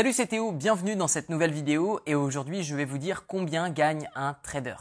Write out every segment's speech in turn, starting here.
Salut c'est Théo, bienvenue dans cette nouvelle vidéo et aujourd'hui je vais vous dire combien gagne un trader.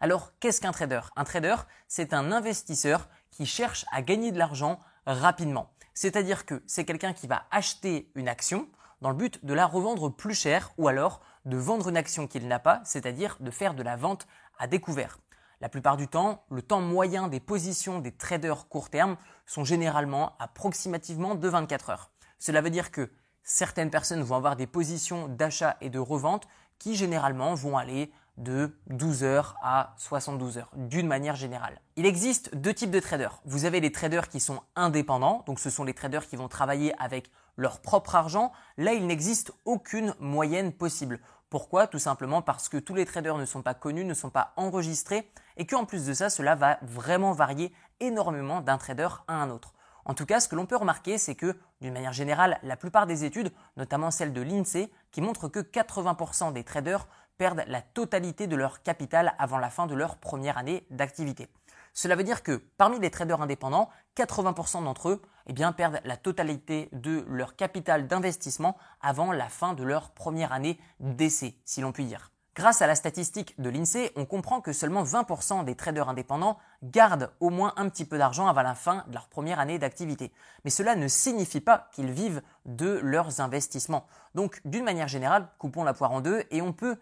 Alors qu'est-ce qu'un trader? Un trader c'est un investisseur qui cherche à gagner de l'argent rapidement. C'est-à-dire que c'est quelqu'un qui va acheter une action dans le but de la revendre plus cher ou alors de vendre une action qu'il n'a pas, c'est-à-dire de faire de la vente à découvert. La plupart du temps, le temps moyen des positions des traders court terme sont généralement approximativement de 24 heures. Cela veut dire que certaines personnes vont avoir des positions d'achat et de revente qui généralement vont aller de 12 heures à 72 heures, d'une manière générale. Il existe deux types de traders. Vous avez les traders qui sont indépendants, donc ce sont les traders qui vont travailler avec leur propre argent. Là, il n'existe aucune moyenne possible. Pourquoi? Tout simplement parce que tous les traders ne sont pas connus, ne sont pas enregistrés, et qu'en plus de ça, cela va vraiment varier énormément d'un trader à un autre. En tout cas, ce que l'on peut remarquer, c'est que, d'une manière générale, la plupart des études, notamment celles de l'INSEE, qui montrent que 80% des traders perdent la totalité de leur capital avant la fin de leur première année d'activité. Cela veut dire que parmi les traders indépendants, 80% d'entre eux eh perdent la totalité de leur capital d'investissement avant la fin de leur première année d'essai, si l'on peut dire. Grâce à la statistique de l'INSEE, on comprend que seulement 20% des traders indépendants gardent au moins un petit peu d'argent avant la fin de leur première année d'activité. Mais cela ne signifie pas qu'ils vivent de leurs investissements. Donc, d'une manière générale, coupons la poire en deux et on peut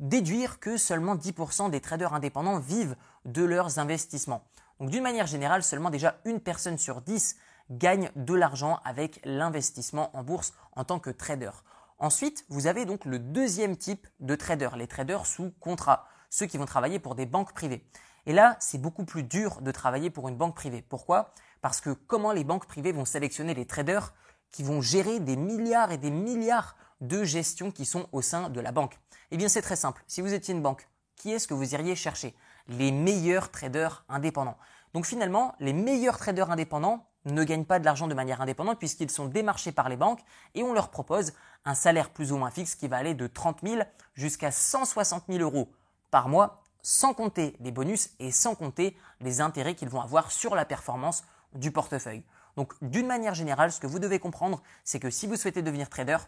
déduire que seulement 10% des traders indépendants vivent de leurs investissements. Donc, d'une manière générale, seulement déjà une personne sur 10 gagne de l'argent avec l'investissement en bourse en tant que trader. Ensuite, vous avez donc le deuxième type de traders, les traders sous contrat, ceux qui vont travailler pour des banques privées. Et là, c'est beaucoup plus dur de travailler pour une banque privée. Pourquoi? Parce que comment les banques privées vont sélectionner les traders qui vont gérer des milliards et des milliards de gestions qui sont au sein de la banque? Eh bien, c'est très simple. Si vous étiez une banque, qui est-ce que vous iriez chercher? Les meilleurs traders indépendants. Donc finalement, les meilleurs traders indépendants ne gagnent pas de l'argent de manière indépendante puisqu'ils sont démarchés par les banques et on leur propose un salaire plus ou moins fixe qui va aller de 30 000 jusqu'à 160 000 euros par mois sans compter les bonus et sans compter les intérêts qu'ils vont avoir sur la performance du portefeuille. Donc d'une manière générale, ce que vous devez comprendre, c'est que si vous souhaitez devenir trader,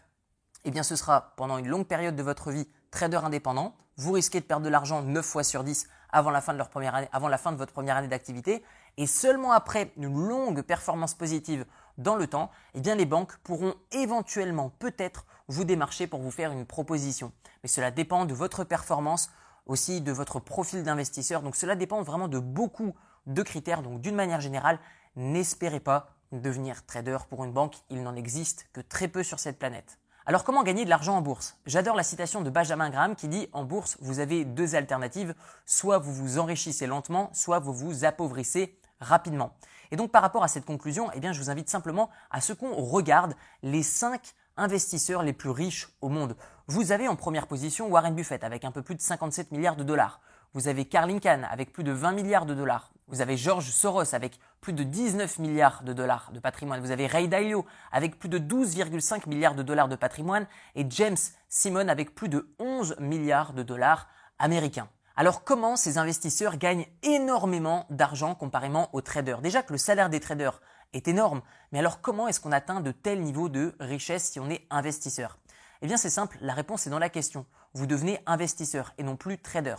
eh bien ce sera pendant une longue période de votre vie trader indépendant. Vous risquez de perdre de l'argent 9 fois sur 10 avant la fin de, leur première année, avant la fin de votre première année d'activité. Et seulement après une longue performance positive dans le temps, eh bien les banques pourront éventuellement peut-être vous démarcher pour vous faire une proposition. Mais cela dépend de votre performance, aussi de votre profil d'investisseur. Donc cela dépend vraiment de beaucoup de critères. Donc d'une manière générale, n'espérez pas devenir trader pour une banque. Il n'en existe que très peu sur cette planète. Alors comment gagner de l'argent en bourse? J'adore la citation de Benjamin Graham qui dit en bourse, vous avez deux alternatives, soit vous vous enrichissez lentement, soit vous vous appauvrissez rapidement. Et donc par rapport à cette conclusion, eh bien je vous invite simplement à ce qu'on regarde les cinq investisseurs les plus riches au monde. Vous avez en première position Warren Buffett avec un peu plus de 57 milliards de dollars. Vous avez Carl Icahn avec plus de 20 milliards de dollars. Vous avez George Soros avec plus de 19 milliards de dollars de patrimoine. Vous avez Ray Dalio avec plus de 12,5 milliards de dollars de patrimoine et James Simon avec plus de 11 milliards de dollars américains. Alors comment ces investisseurs gagnent énormément d'argent comparément aux traders? Déjà que le salaire des traders est énorme, mais alors comment est-ce qu'on atteint de tels niveaux de richesse si on est investisseur? Eh bien c'est simple, la réponse est dans la question. Vous devenez investisseur et non plus trader.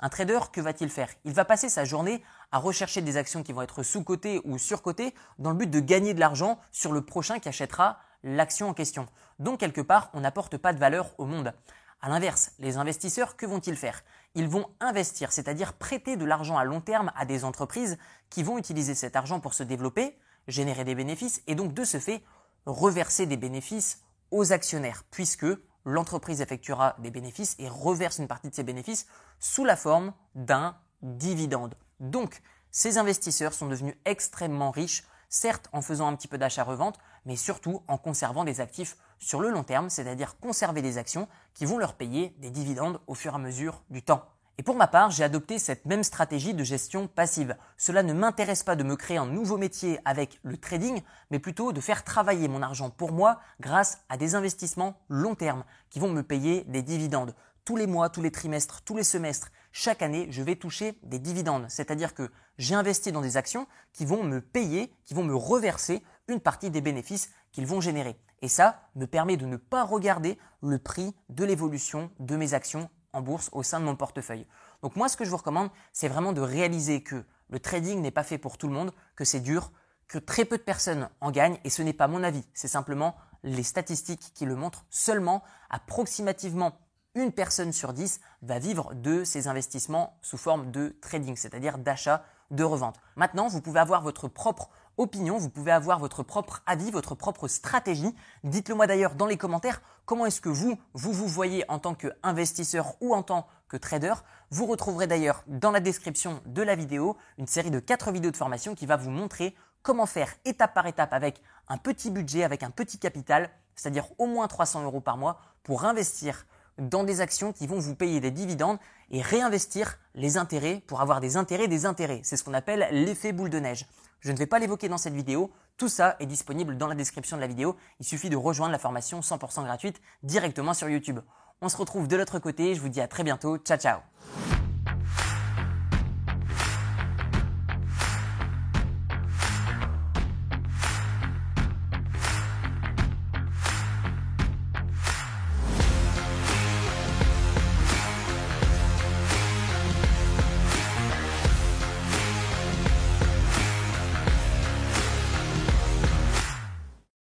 Un trader, que va-t-il faire? Il va passer sa journée à rechercher des actions qui vont être sous-cotées ou sur-cotées dans le but de gagner de l'argent sur le prochain qui achètera l'action en question. Donc quelque part, on n'apporte pas de valeur au monde. A l'inverse, les investisseurs, que vont-ils faire? Ils vont investir, c'est-à-dire prêter de l'argent à long terme à des entreprises qui vont utiliser cet argent pour se développer, générer des bénéfices et donc de ce fait reverser des bénéfices aux actionnaires, puisque l'entreprise effectuera des bénéfices et reverse une partie de ces bénéfices sous la forme d'un dividende. Donc, ces investisseurs sont devenus extrêmement riches, certes en faisant un petit peu d'achat-revente, mais surtout en conservant des actifs sur le long terme, c'est-à-dire conserver des actions qui vont leur payer des dividendes au fur et à mesure du temps. Et pour ma part, j'ai adopté cette même stratégie de gestion passive. Cela ne m'intéresse pas de me créer un nouveau métier avec le trading, mais plutôt de faire travailler mon argent pour moi grâce à des investissements long terme qui vont me payer des dividendes. Tous les mois, tous les trimestres, tous les semestres, chaque année, je vais toucher des dividendes. C'est-à-dire que j'ai investi dans des actions qui vont me payer, qui vont me reverser une partie des bénéfices qu'ils vont générer. Et ça me permet de ne pas regarder le prix de l'évolution de mes actions en bourse au sein de mon portefeuille. Donc moi, ce que je vous recommande, c'est vraiment de réaliser que le trading n'est pas fait pour tout le monde, que c'est dur, que très peu de personnes en gagnent, et ce n'est pas mon avis, c'est simplement les statistiques qui le montrent. Seulement, approximativement une personne sur dix va vivre de ses investissements sous forme de trading, c'est-à-dire d'achat, de revente. Maintenant, vous pouvez avoir votre propre opinion, vous pouvez avoir votre propre avis, votre propre stratégie. Dites-le moi d'ailleurs dans les commentaires, comment est-ce que vous, vous vous voyez en tant qu'investisseur ou en tant que trader? Vous retrouverez d'ailleurs dans la description de la vidéo une série de 4 vidéos de formation qui va vous montrer comment faire étape par étape avec un petit budget, avec un petit capital, c'est-à-dire au moins 300 euros par mois pour investir dans des actions qui vont vous payer des dividendes et réinvestir les intérêts pour avoir des intérêts des intérêts. C'est ce qu'on appelle l'effet boule de neige. Je ne vais pas l'évoquer dans cette vidéo. Tout ça est disponible dans la description de la vidéo. Il suffit de rejoindre la formation 100% gratuite directement sur YouTube. On se retrouve de l'autre côté. Je vous dis à très bientôt. Ciao ciao